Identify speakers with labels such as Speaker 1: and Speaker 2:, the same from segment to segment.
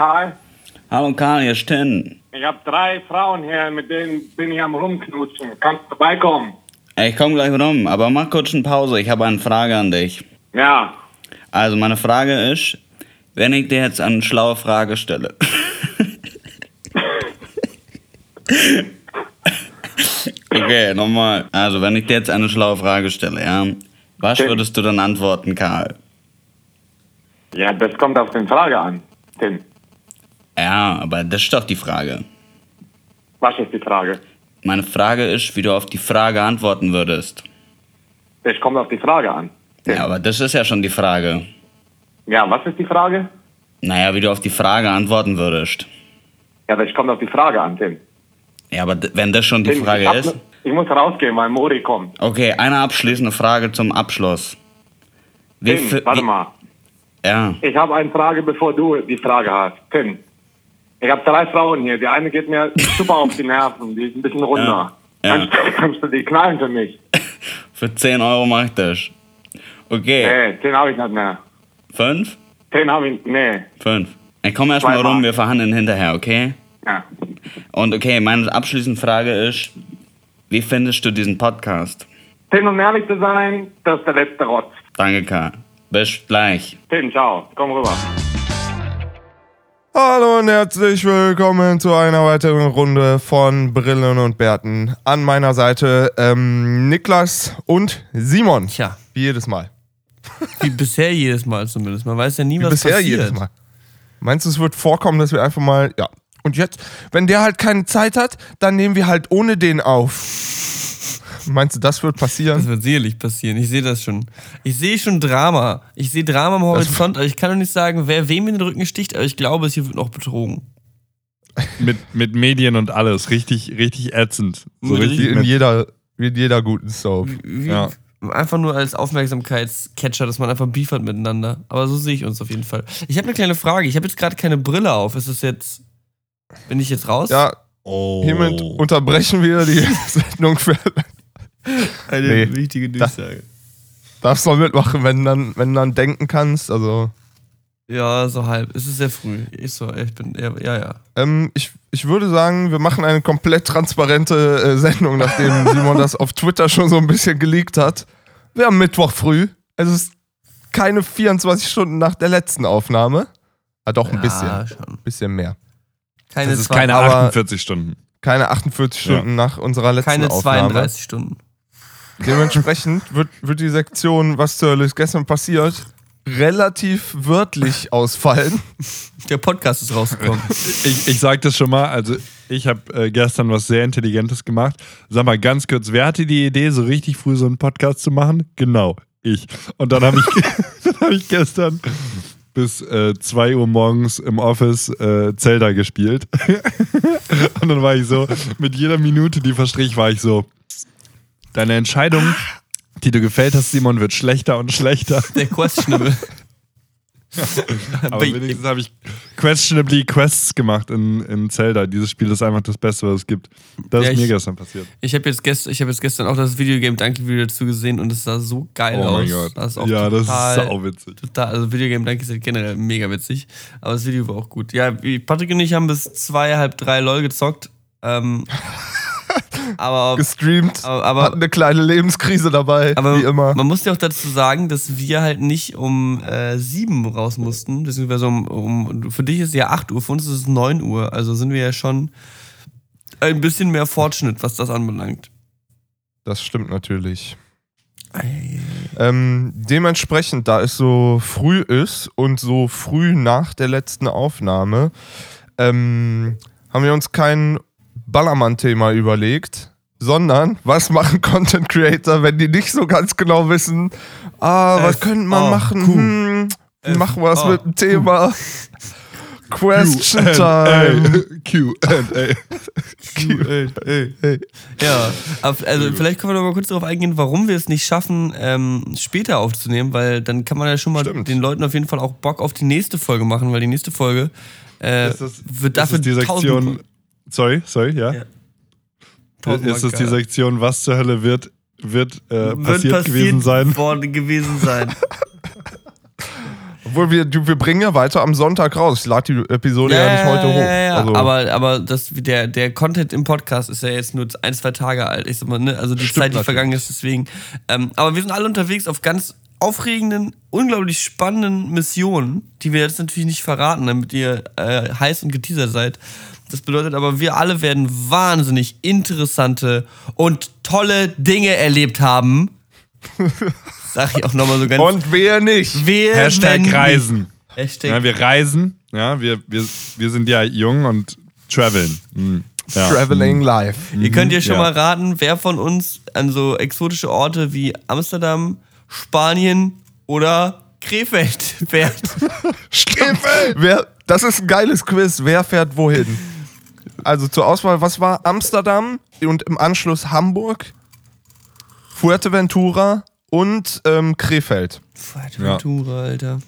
Speaker 1: Karl.
Speaker 2: Hallo Karl, hier ist Tin.
Speaker 1: Ich habe drei Frauen hier, mit denen bin ich am rumknutschen. Kannst du vorbeikommen?
Speaker 2: Ich komme gleich rum, aber mach kurz eine Pause. Ich habe eine Frage an dich.
Speaker 1: Ja.
Speaker 2: Also meine Frage ist, wenn ich dir jetzt eine schlaue Frage stelle. okay, nochmal. Also wenn ich dir jetzt eine schlaue Frage stelle, ja, was würdest du dann antworten, Karl?
Speaker 1: Ja, das kommt auf den Frage an. Tim,
Speaker 2: Ja, aber das ist doch die Frage.
Speaker 1: was ist die Frage?
Speaker 2: Meine Frage ist, wie du auf die Frage antworten würdest.
Speaker 1: Das kommt auf die Frage an.
Speaker 2: Ja, aber das ist ja schon die Frage.
Speaker 1: Ja, was ist die Frage?
Speaker 2: Naja, wie du auf die Frage antworten würdest.
Speaker 1: Ja, das kommt auf die Frage an, Tim.
Speaker 2: Ja, aber wenn das schon die
Speaker 1: Tim,
Speaker 2: Frage ist.
Speaker 1: ne- ich muss rausgehen, weil Mori kommt.
Speaker 2: Okay, eine abschließende Frage zum Abschluss. Wie
Speaker 1: Tim, warte mal.
Speaker 2: Ja,
Speaker 1: Ich habe eine Frage, bevor du die Frage hast. Tim, ich habe drei Frauen hier. Die eine geht mir super auf die Nerven. Die ist ein bisschen runter.
Speaker 2: Ja.
Speaker 1: Kannst, kannst du die knallen für mich?
Speaker 2: für 10 Euro mach ich das. Okay,
Speaker 1: Nee, den habe ich nicht mehr.
Speaker 2: fünf?
Speaker 1: Den habe ich, nee.
Speaker 2: Fünf. Ich komme erstmal rum, wir verhandeln hinterher, okay?
Speaker 1: Ja.
Speaker 2: Und okay, meine abschließende Frage ist, wie findest du diesen Podcast?
Speaker 1: Tim, um ehrlich zu sein, das ist der letzte Rotz.
Speaker 2: Danke, Karl. Bis gleich.
Speaker 1: Tim, ciao. Komm rüber.
Speaker 3: Hallo und herzlich willkommen zu einer weiteren Runde von Brillen und Bärten. An meiner Seite ähm, Niklas und Simon.
Speaker 4: Tja,
Speaker 3: Wie jedes Mal.
Speaker 4: wie bisher jedes Mal zumindest. Man weiß ja nie,
Speaker 3: Wie
Speaker 4: was
Speaker 3: bisher
Speaker 4: passiert.
Speaker 3: jedes Mal. Meinst du, es wird vorkommen, dass wir einfach mal. Ja. Und jetzt, wenn der halt keine Zeit hat, dann nehmen wir halt ohne den auf. Meinst du, das wird
Speaker 4: Das
Speaker 3: passieren?
Speaker 4: wird sicherlich passieren. Ich sehe das schon. Ich sehe schon Drama. Ich sehe Drama am Horizont, aber ich kann doch nicht sagen, wer wem in den Rücken sticht, aber ich glaube, es hier wird noch betrogen.
Speaker 5: mit, mit Medien und alles. Richtig, richtig ätzend. So
Speaker 4: Mit
Speaker 5: richtig
Speaker 3: in jeder, wie in jeder guten Soap.
Speaker 4: Wie,
Speaker 5: Ja.
Speaker 4: Einfach nur als Aufmerksamkeitscatcher, dass man einfach Beef hat miteinander. Aber so sehe ich uns auf jeden Fall. Ich habe eine kleine Frage. Ich habe jetzt gerade keine Brille auf. Ist es jetzt. Bin ich jetzt raus?
Speaker 3: Ja,
Speaker 5: oh.
Speaker 3: hiermit unterbrechen wir die Sendung für.
Speaker 4: Eine
Speaker 3: Nee.
Speaker 4: wichtige Durchsage.
Speaker 3: Darfst mal mitmachen, wenn dann, wenn dann denken kannst. Also.
Speaker 4: Ja, so halb. Es ist sehr früh. Ich so, ich bin. Ja, ja. ja.
Speaker 3: Ähm, ich, ich würde sagen, wir machen eine komplett transparente äh, Sendung, nachdem Simon das auf Twitter schon so ein bisschen geleakt hat. Wir haben Mittwoch früh. Es ist keine 24 Stunden nach der letzten Aufnahme. Ah, doch, ein
Speaker 4: Ja,
Speaker 3: bisschen.
Speaker 4: schon.
Speaker 3: bisschen mehr.
Speaker 4: Keine,
Speaker 5: Das ist keine
Speaker 3: aber-
Speaker 5: 48 Stunden.
Speaker 3: Keine 48 Stunden nach unserer letzten
Speaker 4: keine
Speaker 3: Aufnahme.
Speaker 4: 32 Stunden.
Speaker 3: Dementsprechend wird, wird die Sektion, was zur Hölle ist gestern passiert, relativ wörtlich ausfallen.
Speaker 4: Der Podcast ist rausgekommen.
Speaker 5: Ich, ich sag das schon mal, also ich habe äh, gestern was sehr Intelligentes gemacht. Sag mal ganz kurz, wer hatte die Idee, so richtig früh so einen Podcast zu machen? Genau, ich. Und dann habe ich, dann hab ich gestern bis 2 Uhr morgens im Office äh, Zelda gespielt. Und dann war ich so, mit jeder Minute, die verstrich, war ich so, deine Entscheidung, die du gefällt hast, Simon, wird schlechter und schlechter.
Speaker 4: Der Questionable.
Speaker 5: Aber wenigstens habe ich questionably Quests gemacht in, in Zelda. Dieses Spiel ist einfach das Beste, was es gibt. Das
Speaker 4: Ja,
Speaker 5: ist mir
Speaker 4: ich-
Speaker 5: gestern passiert.
Speaker 4: Ich habe jetzt, gest hab jetzt gestern auch das Videogame Donkey Video dazu gesehen und es sah so geil
Speaker 5: Oh
Speaker 4: aus.
Speaker 5: mein Gott.
Speaker 4: Das ist auch
Speaker 5: ja, das
Speaker 4: total,
Speaker 5: ist sauwitzig.
Speaker 4: total, also Videogame Donkey ist halt generell mega witzig, aber das Video war auch gut. Ja, Patrick und ich haben bis zwei, halb drei LOL gezockt. Ähm, aber,
Speaker 3: Gestreamt.
Speaker 4: aber, aber,
Speaker 3: Hat eine kleine Lebenskrise dabei,
Speaker 4: aber
Speaker 3: wie immer.
Speaker 4: man muss ja auch dazu sagen, dass wir halt nicht um äh, sieben raus mussten, beziehungsweise um, um, für dich ist es ja 8 Uhr, für uns ist es 9 Uhr, also sind wir ja schon ein bisschen mehr Fortschritt, was das anbelangt.
Speaker 3: Das stimmt natürlich. Ähm, dementsprechend, da es so früh ist und so früh nach der letzten Aufnahme, ähm, haben wir uns kein Ballermann-Thema überlegt, sondern was machen Content Creator, wenn die nicht so ganz genau wissen, ah, was könnte man machen? Hm,
Speaker 4: F,
Speaker 3: machen wir
Speaker 4: A,
Speaker 3: mit dem Thema? Question
Speaker 5: Q&A.
Speaker 3: Time.
Speaker 5: Q&A.
Speaker 4: Ja, aber also vielleicht können wir noch mal kurz darauf eingehen, warum wir es nicht schaffen, ähm, später aufzunehmen, weil dann kann man ja schon mal
Speaker 3: Stimmt.
Speaker 4: den Leuten auf jeden Fall auch Bock auf die nächste Folge machen, weil die nächste Folge äh,
Speaker 5: das,
Speaker 4: wird dafür
Speaker 5: die Sektion. Sorry, sorry, ja.
Speaker 4: Ja.
Speaker 5: Ist das die. Sektion, was zur Hölle wird, wird, äh,
Speaker 4: Wird
Speaker 5: passiert, gewesen sein?
Speaker 4: worden gewesen sein.
Speaker 3: Obwohl wir, wir bringen ja weiter am Sonntag raus. Ich lade die Episode ja, nicht heute hoch.
Speaker 4: Ja, ja,
Speaker 3: Also,
Speaker 4: aber, aber das, der, der Content im Podcast ist ja jetzt nur ein, zwei Tage alt. Ich sag mal, ne? Also die
Speaker 3: Stimmt
Speaker 4: Zeit, die vergangen ist, deswegen. Ähm, aber wir sind alle unterwegs auf ganz aufregenden, unglaublich spannenden Missionen, die wir jetzt natürlich nicht verraten, damit ihr äh, heiß und geteasert seid. Das bedeutet aber, wir alle werden wahnsinnig interessante und tolle Dinge erlebt haben. Sag ich auch nochmal so ganz.
Speaker 3: und wer nicht?
Speaker 4: wer,
Speaker 5: Hashtag
Speaker 4: nicht?
Speaker 5: Reisen.
Speaker 4: Hashtag
Speaker 5: Ja, wir reisen. Ja, wir, wir, wir sind ja jung und traveln. Hm. Ja.
Speaker 3: Traveling live.
Speaker 4: Ihr könnt ja schon
Speaker 5: ja.
Speaker 4: mal raten, wer von uns an so exotische Orte wie Amsterdam, Spanien oder Krefeld fährt.
Speaker 3: Wer, das ist ein geiles Quiz. Wer fährt wohin? Also zur Auswahl, was war Amsterdam und im Anschluss Hamburg, Fuerteventura und ähm, Krefeld.
Speaker 4: Fuerteventura, Alter.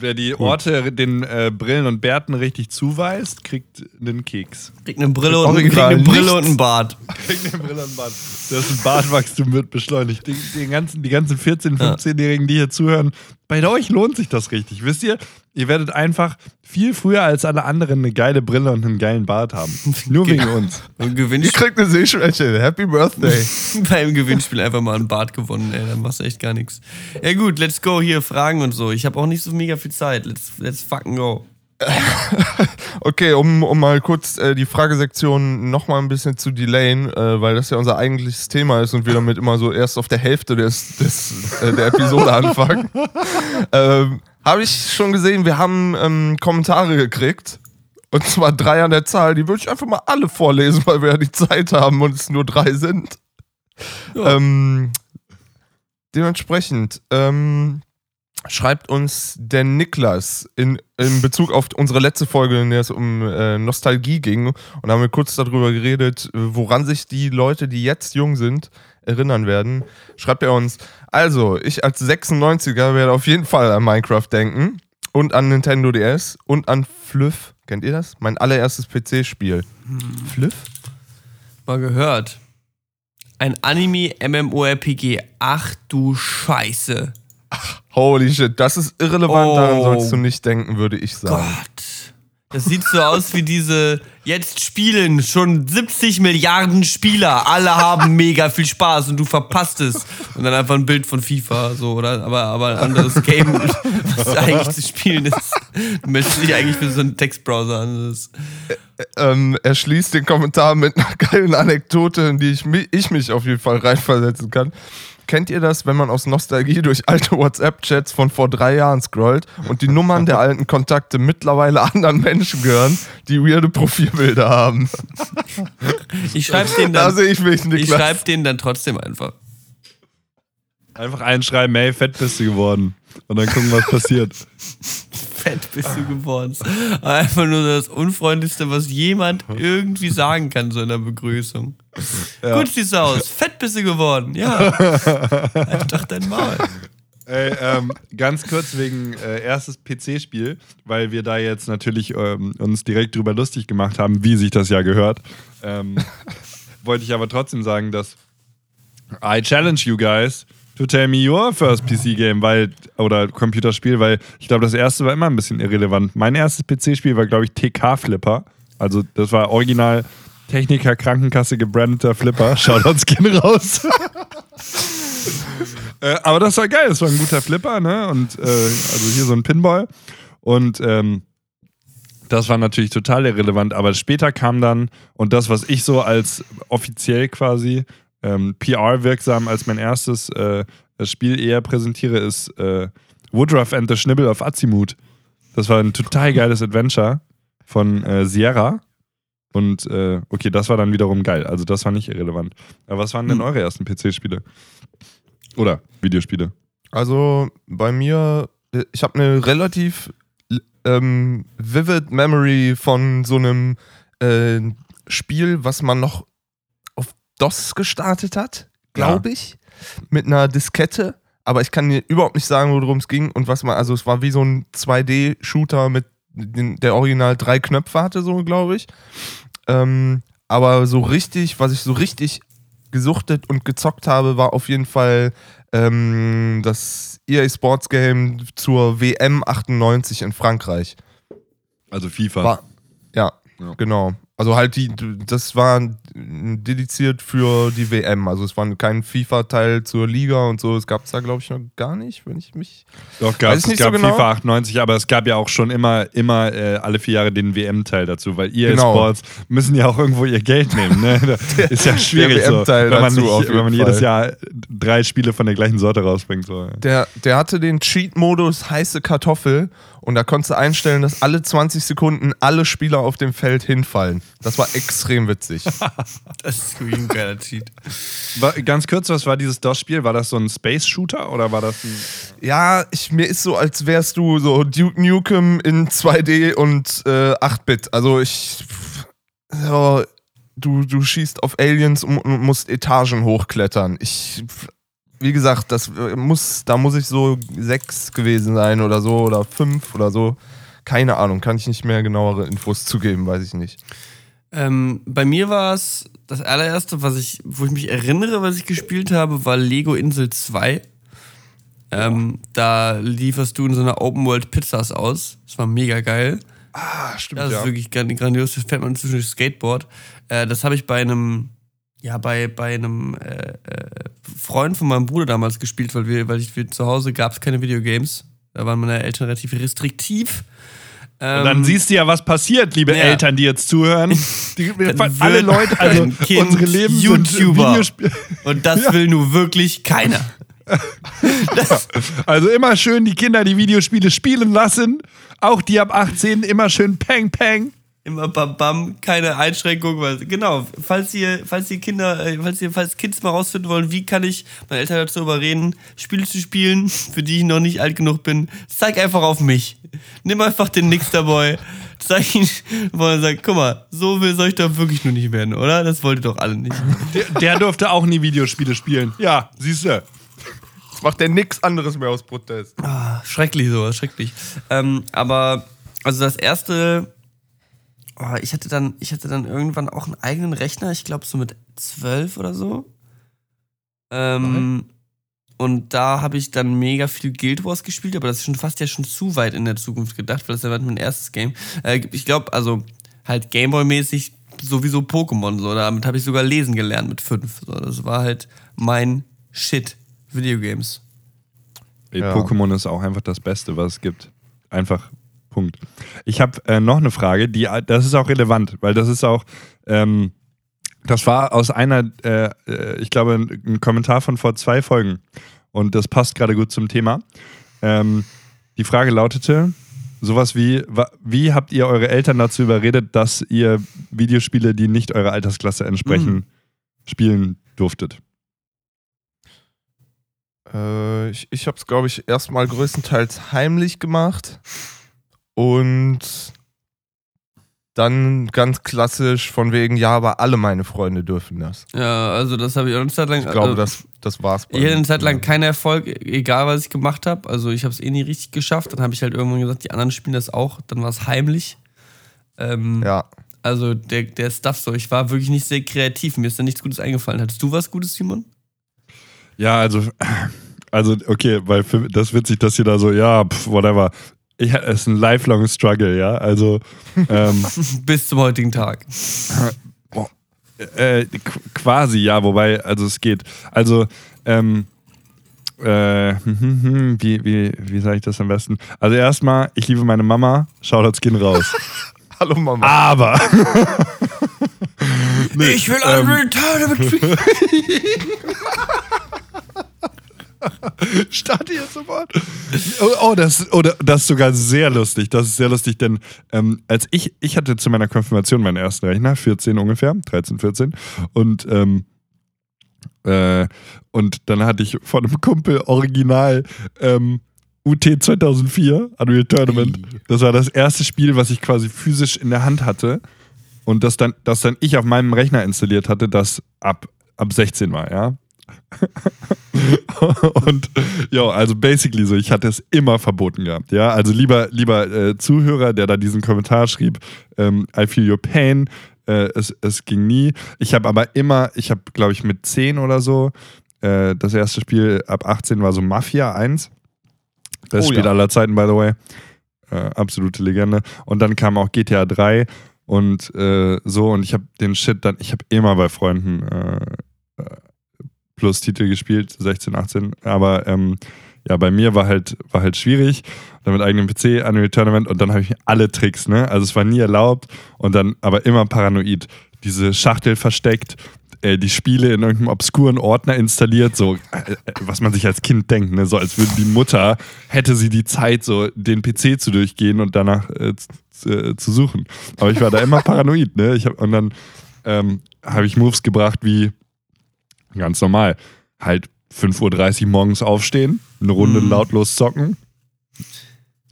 Speaker 5: Wer die Orte den äh, Brillen und Bärten richtig zuweist, kriegt einen Keks.
Speaker 4: Kriegt eine Brille, und, kriegt eine Brille und einen Bart.
Speaker 5: Kriegt eine Brille und Bart. Das Bartwachstum wird beschleunigt. Die, die, ganzen, die ganzen 14-, 15-Jährigen, die hier zuhören, bei euch lohnt sich das richtig. Wisst ihr, ihr werdet einfach viel früher als alle anderen eine geile Brille und einen geilen Bart haben. Nur wegen uns.
Speaker 4: Und
Speaker 3: Ihr kriegt eine Sehschwäche. Happy Birthday.
Speaker 4: beim Gewinnspiel einfach mal einen Bart gewonnen, ey, dann machst du echt gar nichts. Ja gut, let's go hier, Fragen und so. Ich habe auch nicht so mega viel Zeit. Let's, let's fucking go.
Speaker 3: Okay, um, um mal kurz äh, die Fragesektion nochmal ein bisschen zu delayen, äh, weil das ja unser eigentliches Thema ist und wir damit immer so erst auf der Hälfte des, des, äh, der Episode anfangen. ähm, Habe ich schon gesehen, wir haben ähm, Kommentare gekriegt. Und zwar drei an der Zahl. Die würde ich einfach mal alle vorlesen, weil wir ja die Zeit haben und es nur drei sind. Ähm, dementsprechend ähm, schreibt uns der Niklas in, in Bezug auf unsere letzte Folge, in der es um äh, Nostalgie ging. Und da haben wir kurz darüber geredet, woran sich die Leute, die jetzt jung sind, erinnern werden. Schreibt er uns, also, ich als 96er werde auf jeden Fall an Minecraft denken und an Nintendo DS und an Fluff. Kennt ihr das? Mein allererstes PC-Spiel. Fluff?
Speaker 4: Mal gehört. Ein Anime-MMORPG. Ach du Scheiße.
Speaker 3: Holy shit, das ist irrelevant, daran
Speaker 4: Oh.
Speaker 3: sollst du nicht denken, würde ich sagen.
Speaker 4: Gott. Das sieht so aus wie diese, jetzt spielen schon 70 Milliarden Spieler, alle haben mega viel Spaß und du verpasst es. Und dann einfach ein Bild von FIFA, so, oder? Aber, aber ein anderes Game, was eigentlich zu spielen ist. Du meldest dich eigentlich für so einen Textbrowser an.
Speaker 3: Ähm, er schließt den Kommentar mit einer geilen Anekdote, in die ich, ich mich auf jeden Fall reinversetzen kann. Kennt ihr das, wenn man aus Nostalgie durch alte WhatsApp-Chats von vor drei Jahren scrollt und die Nummern der alten Kontakte mittlerweile anderen Menschen gehören, die weirde Profilbilder haben?
Speaker 4: ich schreib's denen
Speaker 3: Da sehe ich mich,
Speaker 4: ich schreib denen dann trotzdem einfach.
Speaker 5: Einfach einschreiben, hey, fett bist du geworden. Und dann gucken, was passiert.
Speaker 4: Fett bist du geworden. Einfach nur das Unfreundlichste, was jemand irgendwie sagen kann, so in der Begrüßung. Gut siehst du aus. Fett bist du geworden. Ja. Halt doch dein Maul.
Speaker 5: Ey, ähm, ganz kurz wegen äh, erstes PC-Spiel, weil wir da jetzt natürlich ähm, uns direkt drüber lustig gemacht haben, wie sich das ja gehört. Ähm, wollte ich aber trotzdem sagen, dass I challenge you guys to tell me your first PC-Game, weil oder Computerspiel, weil ich glaube, das erste war immer ein bisschen irrelevant. Mein erstes PC-Spiel war, glaube ich, TK-Flipper. Also das war original Techniker Krankenkasse gebrandeter Flipper. Shoutouts gehen raus. Äh, aber das war geil, das war ein guter Flipper, ne? Und äh, also hier so ein Pinball. Und ähm, das war natürlich total irrelevant, aber später kam dann, und das, was ich so als offiziell quasi ähm, PR-wirksam als mein erstes äh, Spiel eher präsentiere, ist äh, Woodruff and the Schnibble of Azimut. Das war ein total geiles Adventure von äh, Sierra. Und äh, okay, das war dann wiederum geil. Also das war nicht irrelevant. Aber was waren denn eure ersten PC-Spiele? Oder Videospiele?
Speaker 3: Also bei mir, ich habe eine relativ ähm, vivid Memory von so einem äh, Spiel, was man noch auf DOS gestartet hat, glaube ich, mit einer Diskette. Aber ich kann dir überhaupt nicht sagen, worum es ging und was man, also es war wie so ein 2D-Shooter mit den, der original drei Knöpfe hatte, so glaube ich. Ähm, aber so richtig, was ich so richtig gesuchtet und gezockt habe, war auf jeden Fall ähm, das EA Sports Game zur WM 98 in Frankreich.
Speaker 5: Also FIFA.
Speaker 3: War, ja,
Speaker 5: Ja.
Speaker 3: genau. Also halt die, das war dediziert für die WM. Also es war kein FIFA-Teil zur Liga und so. Es gab es da, glaube ich, noch gar nicht, wenn ich mich.
Speaker 5: Doch, gab, es gab
Speaker 3: so genau.
Speaker 5: FIFA 98, aber es gab ja auch schon immer, immer äh, alle vier Jahre den WM-Teil dazu, weil EA
Speaker 3: Genau.
Speaker 5: Sports müssen ja auch irgendwo ihr Geld nehmen. Ne? Ist ja schwierig so, wenn man,
Speaker 3: dazu
Speaker 5: nicht, wenn man jedes
Speaker 3: Fall.
Speaker 5: Jahr drei Spiele von der gleichen Sorte rausbringt. So.
Speaker 3: Der, der hatte den Cheat-Modus heiße Kartoffel und da konntest du einstellen, dass alle 20 Sekunden alle Spieler auf dem Feld hinfallen. Das war extrem witzig.
Speaker 4: Das ist wirklich ein geiler Cheat.
Speaker 5: War, ganz kurz, was war dieses DOS-Spiel? War das so ein Space-Shooter oder war das ein.
Speaker 3: Ja, ich, mir ist so, als wärst du so Duke Nukem in 2D und äh, 8-Bit. Also ich. Ja, du, du schießt auf Aliens und, und musst Etagen hochklettern. Ich. Wie gesagt, das äh, muss, da muss ich so sechs gewesen sein oder so oder fünf oder so. Keine Ahnung, kann ich nicht mehr genauere Infos zugeben, weiß ich nicht.
Speaker 4: Ähm, bei mir war es das allererste, was ich, wo ich mich erinnere, was ich gespielt habe, war Lego Insel 2. Ähm, da lieferst du in so einer Open World Pizzas aus. Das war mega geil.
Speaker 3: Ah, stimmt.
Speaker 4: Das ist wirklich gran- grandios. Das fährt man inzwischen Skateboard. Äh, das habe ich bei einem, ja, bei, bei einem äh, äh, Freund von meinem Bruder damals gespielt, weil wir, weil ich wir zu Hause gab es keine Videogames. Da waren meine Eltern relativ restriktiv. Ähm,
Speaker 5: Und dann siehst du ja, was passiert, liebe
Speaker 4: Ja.
Speaker 5: Eltern, die jetzt zuhören. Die, alle Leute, also unsere Leben
Speaker 4: YouTuber. Und das will nur wirklich keiner.
Speaker 5: Also immer schön die Kinder die Videospiele spielen lassen. Auch die ab 18 immer schön Peng Peng.
Speaker 4: Immer bam bam, keine Einschränkung. Weil, genau, falls ihr, falls ihr Kinder, äh, falls ihr, falls Kids mal rausfinden wollen, wie kann ich meine Eltern dazu überreden, Spiele zu spielen, für die ich noch nicht alt genug bin, zeig einfach auf mich. Nimm einfach den Nixter Boy, zeig ihn, er sagt, guck mal, so will soll ich doch wirklich nur nicht werden, oder? Das wollt ihr doch alle nicht.
Speaker 5: Der, der durfte auch nie Videospiele spielen. Ja, siehst du.
Speaker 3: Macht der nix anderes mehr aus Protest.
Speaker 4: Ah, schrecklich sowas, schrecklich. Ähm, aber, also das erste, oh, ich hatte dann, ich hatte dann irgendwann auch einen eigenen Rechner, ich glaube so mit zwölf oder so. Ähm, und da habe ich dann mega viel Guild Wars gespielt, aber das ist schon fast ja schon zu weit in der Zukunft gedacht, weil das ja mein erstes Game. Äh, ich glaube, also halt Gameboy-mäßig sowieso Pokémon, so. Damit habe ich sogar lesen gelernt mit fünf. So. Das war halt mein Shit. Videogames.
Speaker 5: Ey,
Speaker 3: Ja.
Speaker 5: Pokémon ist auch einfach das Beste, was es gibt. Einfach Punkt. Ich habe äh, noch eine Frage, die das ist auch relevant, weil das ist auch, ähm, das war aus einer, äh, äh, ich glaube, ein, Kommentar von vor zwei Folgen und das passt gerade gut zum Thema. Ähm, die Frage lautete sowas wie, wie habt ihr eure Eltern dazu überredet, dass ihr Videospiele, die nicht eurer Altersklasse entsprechen, spielen durftet?
Speaker 3: Äh, ich ich habe es, glaube ich, erstmal größtenteils heimlich gemacht. Und dann ganz klassisch von wegen, ja, aber alle meine Freunde dürfen das.
Speaker 4: Ja, also das habe ich auch eine Zeit lang.
Speaker 3: Ich glaube,
Speaker 4: also,
Speaker 3: das, das war's. bei
Speaker 4: ich hatte eine Zeit lang keinen Erfolg, egal was ich gemacht habe. Also ich habe es eh nie richtig geschafft. Dann habe ich halt irgendwann gesagt, die anderen spielen das auch. Dann war es heimlich. Ähm,
Speaker 3: Ja.
Speaker 4: Also der, der Stuff so. Ich war wirklich nicht sehr kreativ. Mir ist da nichts Gutes eingefallen. Hattest du was Gutes, Simon?
Speaker 5: Ja, also, also okay, weil für, das ist witzig, dass ihr da so, ja, pf, whatever. Ich, es ist ein lifelong struggle, ja. Also, ähm,
Speaker 4: Bis zum heutigen Tag.
Speaker 5: äh, qu- quasi, ja, wobei, also es geht. Also, ähm, äh, wie, wie, wie sage ich das am besten? Also erstmal, ich liebe meine Mama, Shoutouts gehen raus.
Speaker 3: Hallo Mama.
Speaker 5: Aber,
Speaker 4: ich will
Speaker 5: ähm,
Speaker 4: Unreal
Speaker 5: Starte jetzt sofort. Oh, oh, das, oh, das ist sogar sehr lustig. Das ist sehr lustig, denn ähm, als ich, ich hatte zu meiner Konfirmation meinen ersten Rechner, 14 ungefähr, 13, 14. Und, ähm, äh, und dann hatte ich von einem Kumpel original ähm, UT 2004, Unreal Tournament. Das war das erste Spiel, was ich quasi physisch in der Hand hatte. Und das dann, das dann ich auf meinem Rechner installiert hatte, das ab, ab 16 war, ja. und ja, also basically so, ich hatte es immer verboten gehabt, ja. Also lieber, lieber äh, Zuhörer, der da diesen Kommentar schrieb, ähm, I feel your pain, äh, es, es ging nie. Ich habe aber immer, ich habe, glaube ich, mit 10 oder so, äh, das erste Spiel ab 18 war so Mafia 1. Bestes
Speaker 3: Oh
Speaker 5: Spiel
Speaker 3: ja.
Speaker 5: aller Zeiten, by the way. Äh, absolute Legende. Und dann kam auch GTA 3 und äh, so. Und ich habe den Shit dann, ich habe immer bei Freunden äh, Plus-Titel gespielt, 16, 18. Aber ähm, ja, bei mir war halt, war halt schwierig. Dann mit eigenem PC, Unreal Tournament und dann habe ich alle Tricks, ne? Also es war nie erlaubt und dann aber immer paranoid. Diese Schachtel versteckt, äh, die Spiele in irgendeinem obskuren Ordner installiert, so, äh, äh, was man sich als Kind denkt, ne? So als würde die Mutter, hätte sie die Zeit, so den PC zu durchgehen und danach äh, zu, äh, zu suchen. Aber ich war da immer paranoid, ne? Ich hab, und dann ähm, habe ich Moves gebracht wie ganz normal. Halt 5.30 Uhr morgens aufstehen, eine Runde lautlos zocken.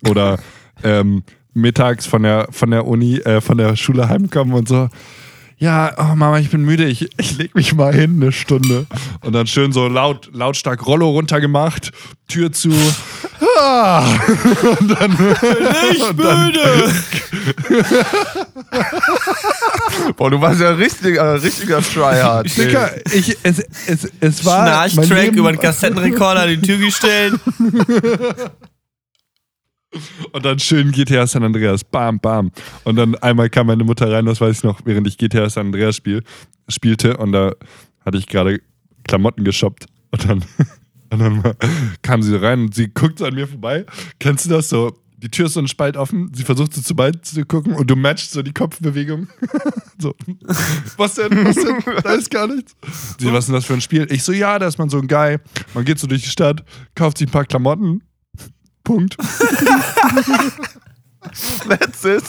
Speaker 5: Oder ähm, mittags von der, von der Uni, äh, von der Schule heimkommen und so. Ja, oh Mama, ich bin müde, ich, ich leg mich mal hin eine Stunde. Und dann schön so laut, lautstark Rollo runtergemacht, Tür zu. Ah. Und dann,
Speaker 4: Ich
Speaker 5: dann,
Speaker 4: müde!
Speaker 3: Boah, du warst ja richtiger, richtiger Tryhard.
Speaker 5: Dicker, ich, es, es, es war.
Speaker 4: Schnarchtrack über den Kassettenrekorder an die Tür gestellt.
Speaker 5: Und dann schön GTA San Andreas. Bam, bam. Und dann einmal kam meine Mutter rein, das weiß ich noch, während ich GTA San Andreas spiel, spielte. Und da hatte ich gerade Klamotten geshoppt. Und dann, und dann kam sie rein und sie guckt so an mir vorbei. Kennst du das so? Die Tür ist so ein Spalt offen, sie versucht so zu bald zu gucken und du matchst so die Kopfbewegung. so. Was denn? Was denn? Da ist gar nichts. Sie, was ist denn das für ein Spiel? Ich so, ja, da ist man so ein Guy. Man geht so durch die Stadt, kauft sich ein paar Klamotten. Punkt.
Speaker 3: That's it.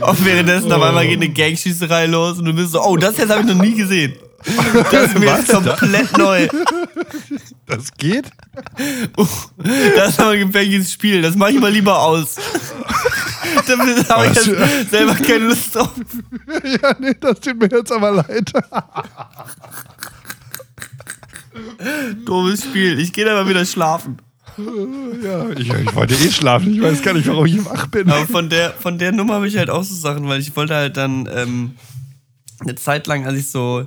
Speaker 4: Und währenddessen auf einmal geht eine Gangschießerei los und du bist so, oh, das jetzt habe ich noch nie gesehen. Das ist mir jetzt komplett neu.
Speaker 5: Das geht?
Speaker 4: Das ist aber ein gefährliches Spiel. Das mache ich mal lieber aus. Da habe ich jetzt selber keine Lust drauf.
Speaker 5: Ja, nee, das tut mir jetzt aber leid.
Speaker 4: Doofes Spiel. Ich gehe da mal wieder schlafen.
Speaker 5: Ja, ich, ich wollte eh schlafen. Ich weiß gar nicht, warum ich wach bin.
Speaker 4: Aber von der, von der Nummer habe ich halt auch so Sachen, weil ich wollte halt dann ähm, eine Zeit lang, als ich so,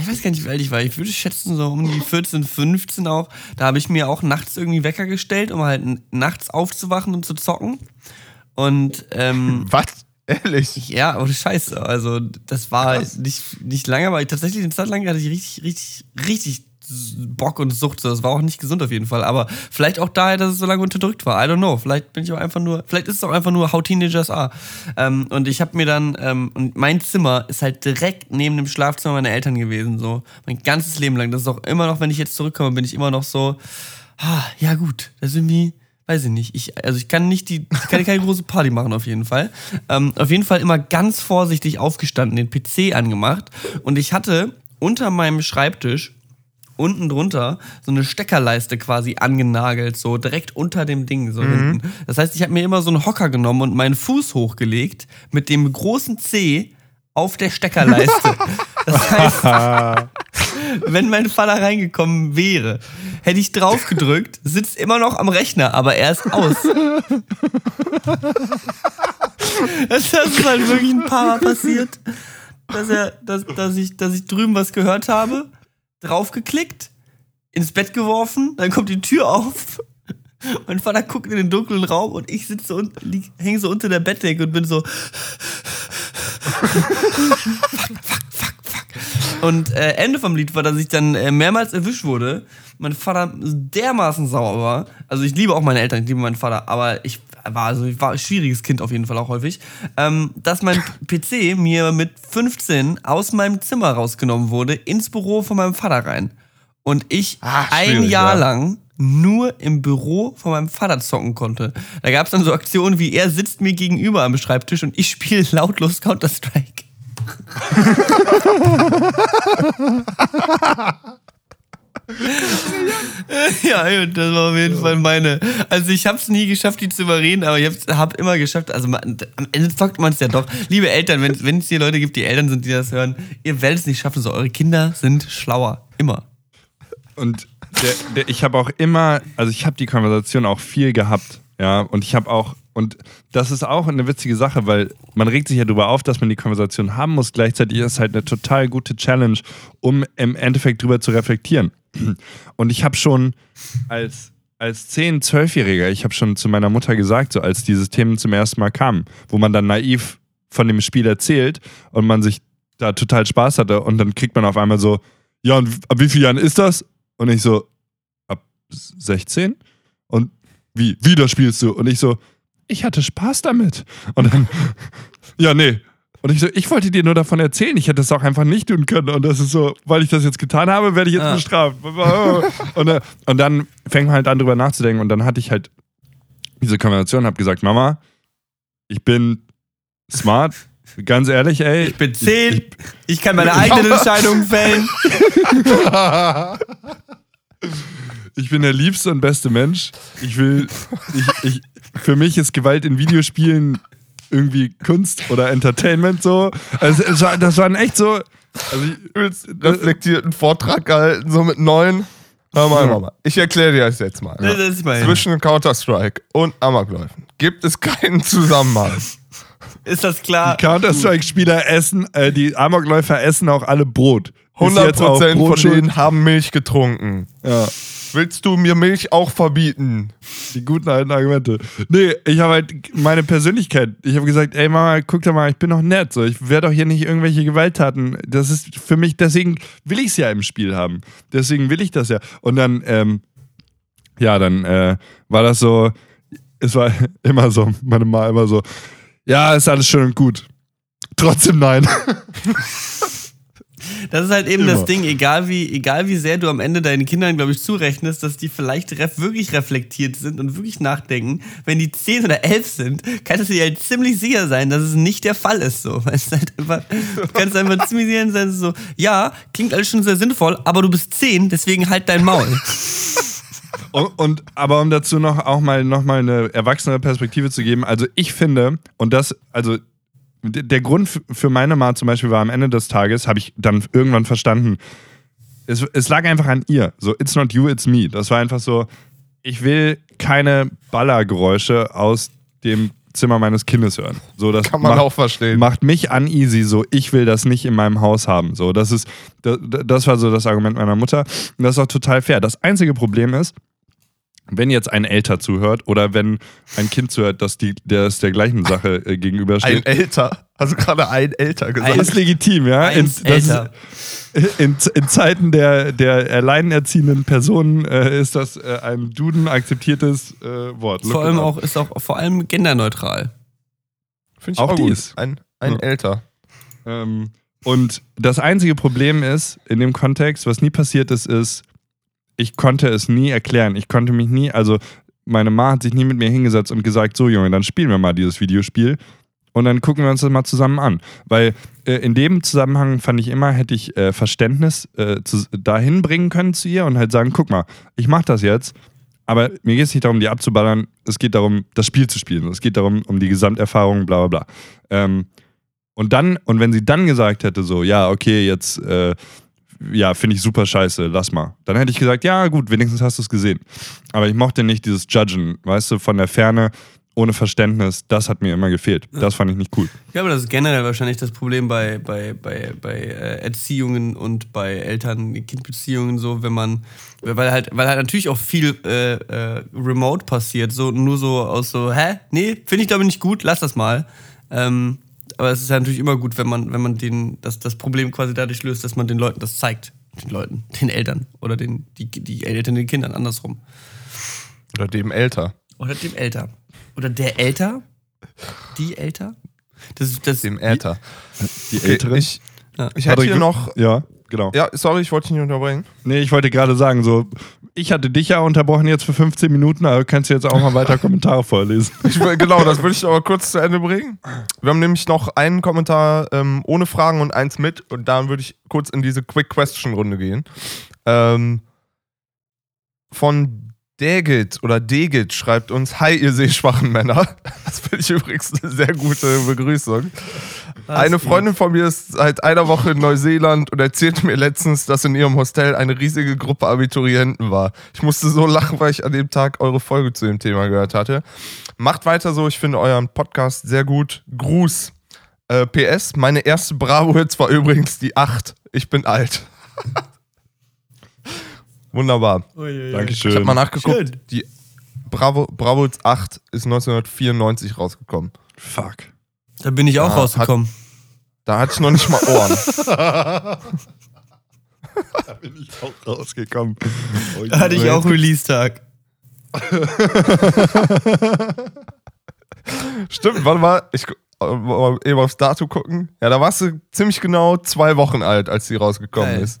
Speaker 4: ich weiß gar nicht, wie alt ich war, ich würde schätzen so um die 14, 15 auch, da habe ich mir auch nachts irgendwie Wecker gestellt, um halt nachts aufzuwachen und zu zocken. Und ähm,
Speaker 3: Was? Ehrlich?
Speaker 4: ja, ohne Scheiße. Also, das war nicht, nicht lange, aber tatsächlich eine Zeit lang hatte ich richtig, richtig, richtig Bock und Sucht. Das war auch nicht gesund auf jeden Fall. Aber vielleicht auch daher, dass es so lange unterdrückt war. I don't know. Vielleicht bin ich auch einfach nur, vielleicht ist es auch einfach nur How Teenagers Are. Ähm, und ich habe mir dann, ähm, und mein Zimmer ist halt direkt neben dem Schlafzimmer meiner Eltern gewesen. So, mein ganzes Leben lang. Das ist auch immer noch, wenn ich jetzt zurückkomme, bin ich immer noch so, ah, ja gut, das ist irgendwie, weiß ich nicht. Ich, also ich kann nicht die, ich kann keine große Party machen auf jeden Fall. Ähm, auf jeden Fall immer ganz vorsichtig aufgestanden, den PC angemacht und ich hatte unter meinem Schreibtisch unten drunter so eine Steckerleiste quasi angenagelt, so direkt unter dem Ding, so hinten. Das heißt, ich habe mir immer so einen Hocker genommen und meinen Fuß hochgelegt mit dem großen C auf der Steckerleiste. Das heißt, wenn mein Vater reingekommen wäre, hätte ich drauf gedrückt, sitzt immer noch am Rechner, aber er ist aus. Das ist halt wirklich ein paar Mal passiert, dass, er, dass, dass, ich, dass ich drüben was gehört habe, draufgeklickt, ins Bett geworfen, dann kommt die Tür auf. Mein Vater guckt in den dunklen Raum und ich sitze und hänge so unter der Bettdecke und bin so. Und äh, Ende vom Lied war, dass ich dann äh, mehrmals erwischt wurde. Mein Vater dermaßen sauer war. Also ich liebe auch meine Eltern, ich liebe meinen Vater, aber ich war also ich war ein schwieriges Kind auf jeden Fall auch häufig, ähm, dass mein PC mir mit 15 aus meinem Zimmer rausgenommen wurde ins Büro von meinem Vater rein. Und ich
Speaker 3: Ah,
Speaker 4: ein Jahr
Speaker 3: ja.
Speaker 4: lang nur im Büro von meinem Vater zocken konnte. Da gab es dann so Aktionen wie er sitzt mir gegenüber am Schreibtisch und ich spiele lautlos Counter-Strike. ja, das war auf jeden Fall meine. Also ich habe es nie geschafft, die zu überreden, aber ich habe hab immer geschafft. Also man, am Ende zockt man es ja doch. Liebe Eltern, wenn wenn es hier Leute gibt, die Eltern sind, die das hören, ihr werdet es nicht schaffen. So eure Kinder sind schlauer, immer.
Speaker 5: Und der, der, ich habe auch immer, also ich habe die Konversation auch viel gehabt, ja, und ich habe auch, und das ist auch eine witzige Sache, weil man regt sich ja darüber auf, dass man die Konversation haben muss. Gleichzeitig ist es halt eine total gute Challenge, um im Endeffekt drüber zu reflektieren. Und ich habe schon als als 10-, 12-Jähriger, ich habe schon zu meiner Mutter gesagt, so als dieses Thema zum ersten Mal kam, wo man dann naiv von dem Spiel erzählt und man sich da total Spaß hatte und dann kriegt man auf einmal so, ja, und ab wie vielen Jahren ist das? Und ich so, ab 16? Und wie, wie das spielst du? Und ich so, ich hatte Spaß damit. Und dann, ja, nee. Und ich so, ich wollte dir nur davon erzählen, ich hätte es auch einfach nicht tun können. Und das ist so, weil ich das jetzt getan habe, werde ich jetzt
Speaker 4: Ah.
Speaker 5: bestraft. Und, äh, und dann fängt man halt an, drüber nachzudenken. Und dann hatte ich halt diese Konversation und habe gesagt, Mama, ich bin smart, ganz ehrlich, ey.
Speaker 4: Ich bin 10, ich kann meine eigenen Entscheidungen fällen.
Speaker 5: Ich bin der liebste und beste Mensch. Ich will, ich, ich, für mich ist Gewalt in Videospielen irgendwie Kunst oder Entertainment so. Also das waren echt so. Also
Speaker 3: reflektierten Vortrag gehalten, so mit neun. Hör mal, Mama. Ich erkläre dir das jetzt mal.
Speaker 4: Das ist mein.
Speaker 3: Zwischen Counter-Strike und Amokläufen gibt es keinen Zusammenhang.
Speaker 4: Ist das klar?
Speaker 5: Counter-Strike-Spieler essen, äh, die Amokläufer essen auch alle Brot. Ist jetzt auch
Speaker 3: 100% von
Speaker 5: Brot schuld?
Speaker 3: denen haben Milch getrunken.
Speaker 5: Ja.
Speaker 3: Willst du mir Milch auch verbieten?
Speaker 5: Die guten alten Argumente. Nee, ich habe halt meine Persönlichkeit. Ich habe gesagt, ey Mama, guck doch mal, ich bin doch nett. So, ich werde doch hier nicht irgendwelche Gewalttaten. Das ist für mich, deswegen will ich es ja im Spiel haben. Deswegen will ich das ja. Und dann, ähm, ja, dann äh, war das so, es war immer so, meine Mama immer so, ja, ist alles schön und gut. Trotzdem nein.
Speaker 4: Das ist halt eben
Speaker 5: Immer.
Speaker 4: das Ding, egal wie, egal wie sehr du am Ende deinen Kindern, glaube ich, zurechnest, dass die vielleicht ref wirklich reflektiert sind und wirklich nachdenken. Wenn die 10 oder 11 sind, kannst du dir halt ziemlich sicher sein, dass es nicht der Fall ist. So. Weil es halt einfach, du kannst einfach ziemlich sicher sein, so, ja, klingt alles schon sehr sinnvoll, aber du bist 10, deswegen halt dein Maul.
Speaker 5: Und, und aber um dazu noch auch mal noch mal eine erwachsene Perspektive zu geben, also ich finde und das also der Grund für meine Mama zum Beispiel war am Ende des Tages habe ich dann irgendwann verstanden, es, es lag einfach an ihr. So it's not you, it's me. Das war einfach so, ich will keine Ballergeräusche aus dem Zimmer meines Kindes hören. So das
Speaker 3: Kann man
Speaker 5: macht-
Speaker 3: auch verstehen.
Speaker 5: macht mich uneasy, so ich will das nicht in meinem Haus haben. So, das ist, das, das war so das Argument meiner Mutter. Und das ist auch total fair. Das einzige Problem ist, wenn jetzt ein Elter zuhört oder wenn ein Kind zuhört, dass die, der es der gleichen Sache äh,
Speaker 3: Ein
Speaker 5: gegenübersteht.
Speaker 3: älter. Also gerade ein älter gesagt.
Speaker 5: ist legitim, ja. In, das
Speaker 4: älter.
Speaker 5: ist, in, in Zeiten der, der alleinerziehenden Personen äh, ist das äh, ein Duden akzeptiertes äh, Wort. Look
Speaker 4: Vor allem auch, ist auch vor allem genderneutral.
Speaker 3: Finde ich
Speaker 5: auch
Speaker 3: auch, gut.
Speaker 5: dies.
Speaker 3: Ein, ein
Speaker 5: Ja.
Speaker 3: älter.
Speaker 5: Ähm, und das einzige Problem ist, in dem Kontext, was nie passiert ist, ist, ich konnte es nie erklären. Ich konnte mich nie, also meine Ma hat sich nie mit mir hingesetzt und gesagt, so Junge, dann spielen wir mal dieses Videospiel und dann gucken wir uns das mal zusammen an. Weil äh, in dem Zusammenhang fand ich immer, hätte ich äh, Verständnis äh, zu, dahin bringen können zu ihr und halt sagen, guck mal, ich mach das jetzt, aber mir geht es nicht darum, die abzuballern, es geht darum, das Spiel zu spielen. Es geht darum, um die Gesamterfahrung, bla bla bla. Ähm, und dann, und wenn sie dann gesagt hätte, so, ja, okay, jetzt, äh, ja, finde ich super scheiße, lass mal. Dann hätte ich gesagt, ja, gut, wenigstens hast du es gesehen. Aber ich mochte nicht dieses Judgen, weißt du, von der Ferne, ohne Verständnis, das hat mir immer gefehlt. Das fand ich nicht cool.
Speaker 4: Ich glaube, das ist generell wahrscheinlich das Problem bei, bei, bei, bei äh, Erziehungen und bei Eltern-Kind-Beziehungen so, wenn man, weil halt, weil halt natürlich auch viel äh, äh, remote passiert, so nur so aus so, hä? Nee, finde ich glaube ich nicht gut, lass das mal. Ähm, aber es ist ja natürlich immer gut, wenn man, wenn man den, das, das Problem quasi dadurch löst, dass man den Leuten das zeigt. Den Leuten, den Eltern oder den, die, die Eltern den Kindern, andersrum.
Speaker 3: Oder dem älter.
Speaker 4: Oder dem Älter. Oder der Älter? Die Älter? Das, ist- das,
Speaker 3: Dem älter.
Speaker 5: Die
Speaker 3: Okay,
Speaker 5: Älteren.
Speaker 3: ich,
Speaker 4: Ja.
Speaker 3: ich hätte hier noch.
Speaker 5: Ja, genau.
Speaker 3: Ja, sorry, ich wollte dich nicht unterbringen.
Speaker 5: Nee, ich wollte gerade sagen, so, ich hatte dich ja unterbrochen jetzt für 15 Minuten, aber kannst du jetzt auch mal weiter Kommentare vorlesen.
Speaker 3: Ich, genau, das würde ich aber kurz zu Ende bringen. Wir haben nämlich noch einen Kommentar ähm, ohne Fragen und eins mit. Und dann würde ich kurz in diese Quick Question Runde gehen. Ähm, von Degit oder Degit schreibt uns: Hi, ihr sehschwachen Männer. Das finde ich übrigens eine sehr gute Begrüßung. Eine Freundin von mir ist seit einer Woche in Neuseeland und erzählte mir letztens, dass in ihrem Hostel eine riesige Gruppe Abiturienten war. Ich musste so lachen, weil ich an dem Tag eure Folge zu dem Thema gehört hatte. Macht weiter so, ich finde euren Podcast sehr gut. Gruß. Äh, PS, meine erste Bravo-Hits war übrigens die 8. Ich bin alt. Wunderbar.
Speaker 5: Dankeschön.
Speaker 3: Ich habe mal nachgeguckt.
Speaker 4: Schön.
Speaker 3: Die Bravo, Bravo 8 ist 1994 rausgekommen.
Speaker 5: Fuck.
Speaker 4: Da bin ich auch
Speaker 3: Ja,
Speaker 4: rausgekommen.
Speaker 3: Da hatte ich noch nicht mal Ohren.
Speaker 5: Da bin ich auch rausgekommen. Oh,
Speaker 4: Da hatte ich auch Release-Tag.
Speaker 3: Stimmt, warte mal. Ich äh, mal eben aufs Datum gucken. Ja, da warst du ziemlich genau zwei Wochen alt, als die rausgekommen
Speaker 4: Geil.
Speaker 3: ist.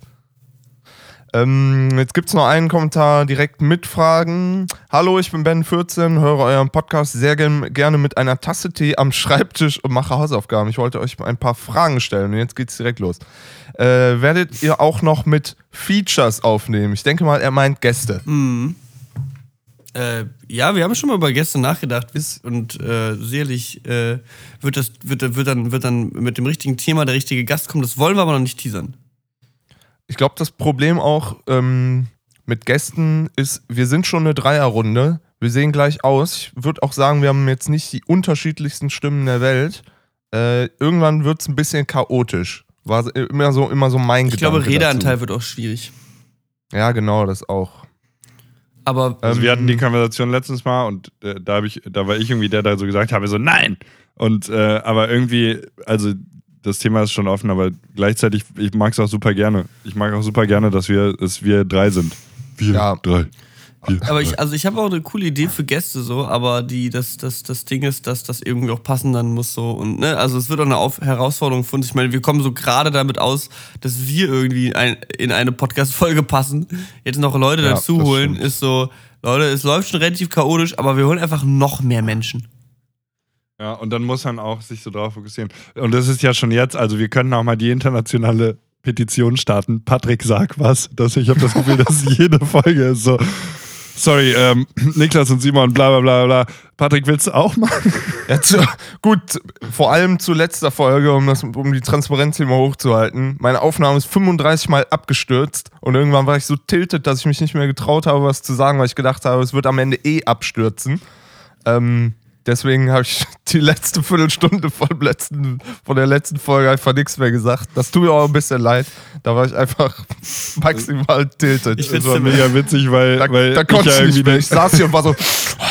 Speaker 3: Ähm, jetzt gibt es noch einen Kommentar direkt mit Fragen. Hallo, ich bin Ben14, höre euren Podcast sehr gern, gerne mit einer Tasse Tee am Schreibtisch und mache Hausaufgaben. Ich wollte euch ein paar Fragen stellen und jetzt geht's direkt los. Äh, werdet ihr auch noch mit Features aufnehmen? Ich denke mal, er meint Gäste.
Speaker 4: Äh, ja, wir haben schon mal über Gäste nachgedacht und äh, sicherlich äh, wird, das, wird, wird, dann, wird dann mit dem richtigen Thema der richtige Gast kommen. Das wollen wir aber noch nicht teasern.
Speaker 3: Ich glaube, das Problem auch ähm, mit Gästen ist, wir sind schon eine Dreierrunde. Wir sehen gleich aus. Ich würde auch sagen, wir haben jetzt nicht die unterschiedlichsten Stimmen der Welt. Äh, irgendwann wird es ein bisschen chaotisch. War so- immer so, immer so mein
Speaker 4: Ich
Speaker 3: Gedanke
Speaker 4: glaube, Redeanteil
Speaker 3: dazu.
Speaker 4: wird auch schwierig.
Speaker 3: Ja, genau, das auch.
Speaker 4: Aber
Speaker 5: Also wir
Speaker 3: Ähm,
Speaker 5: hatten die Konversation letztens mal und äh, da habe ich, da war ich irgendwie der, der so gesagt habe, so nein. Und äh, aber irgendwie, also das Thema ist schon offen, aber gleichzeitig, ich mag es auch super gerne. Ich mag auch super gerne, dass wir, dass wir drei sind. Wir
Speaker 3: Ja.
Speaker 5: drei. Wir
Speaker 4: Aber ich, also ich habe auch eine coole Idee für Gäste so, aber die, das, das, das Ding ist, dass das irgendwie auch passen dann muss so und ne, also es wird auch eine Auf Herausforderung für uns. Ich meine, wir kommen so gerade damit aus, dass wir irgendwie ein, in eine Podcast-Folge passen. Jetzt noch Leute
Speaker 3: Ja,
Speaker 4: dazu holen, ist so, Leute, es läuft schon relativ chaotisch, aber wir holen einfach noch mehr Menschen.
Speaker 5: Ja, und dann muss man auch sich so drauf fokussieren. Und das ist ja schon jetzt, also wir können auch mal die internationale Petition starten. Patrick, sag was. Das, ich habe das Gefühl, dass jede Folge ist so. Sorry, ähm, Niklas und Simon, bla bla bla bla. Patrick, willst du auch machen?
Speaker 3: Ja, zu, gut, vor allem zu letzter Folge, um, das, um die Transparenz hier mal hochzuhalten. Meine Aufnahme ist 35 Mal abgestürzt und irgendwann war ich so tiltet, dass ich mich nicht mehr getraut habe, was zu sagen, weil ich gedacht habe, es wird am Ende eh abstürzen. Ähm, deswegen habe ich die letzte Viertelstunde von, letzten, von der letzten Folge einfach nichts mehr gesagt. Das tut mir auch ein bisschen leid. Da war ich einfach maximal tiltet.
Speaker 4: Ich
Speaker 5: Das
Speaker 4: find's
Speaker 5: war mega witzig, weil,
Speaker 3: Da,
Speaker 5: weil
Speaker 3: da konnte
Speaker 5: ja
Speaker 3: ich nicht
Speaker 5: irgendwie
Speaker 3: mehr. Ich saß hier und war so, "Oh,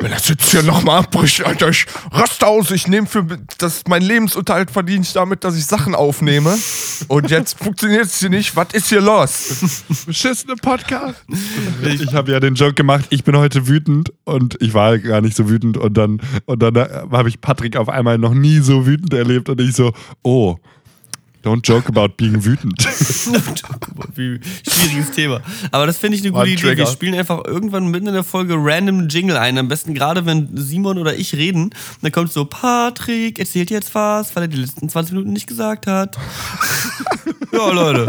Speaker 3: wenn das jetzt hier nochmal abbricht, Alter, ich raste aus. Ich nehme für das mein Lebensunterhalt verdiene ich damit, dass ich Sachen aufnehme. Und jetzt funktioniert es hier nicht. Was ist hier los?
Speaker 5: beschissene Podcast. Ich habe ja den Joke gemacht, ich bin heute wütend und ich war gar nicht so wütend und dann und dann äh, habe ich Patrick auf einmal noch nie so wütend erlebt und ich so, oh, don't joke about being wütend.
Speaker 4: Wie schwieriges Thema. Aber das finde ich eine gute Idee. Wir spielen einfach irgendwann mitten in der Folge random Jingle ein. Am besten gerade, wenn Simon oder ich reden. Dann kommt so, Patrick erzählt jetzt was, weil er die letzten 20 Minuten nicht gesagt hat. ja, Leute.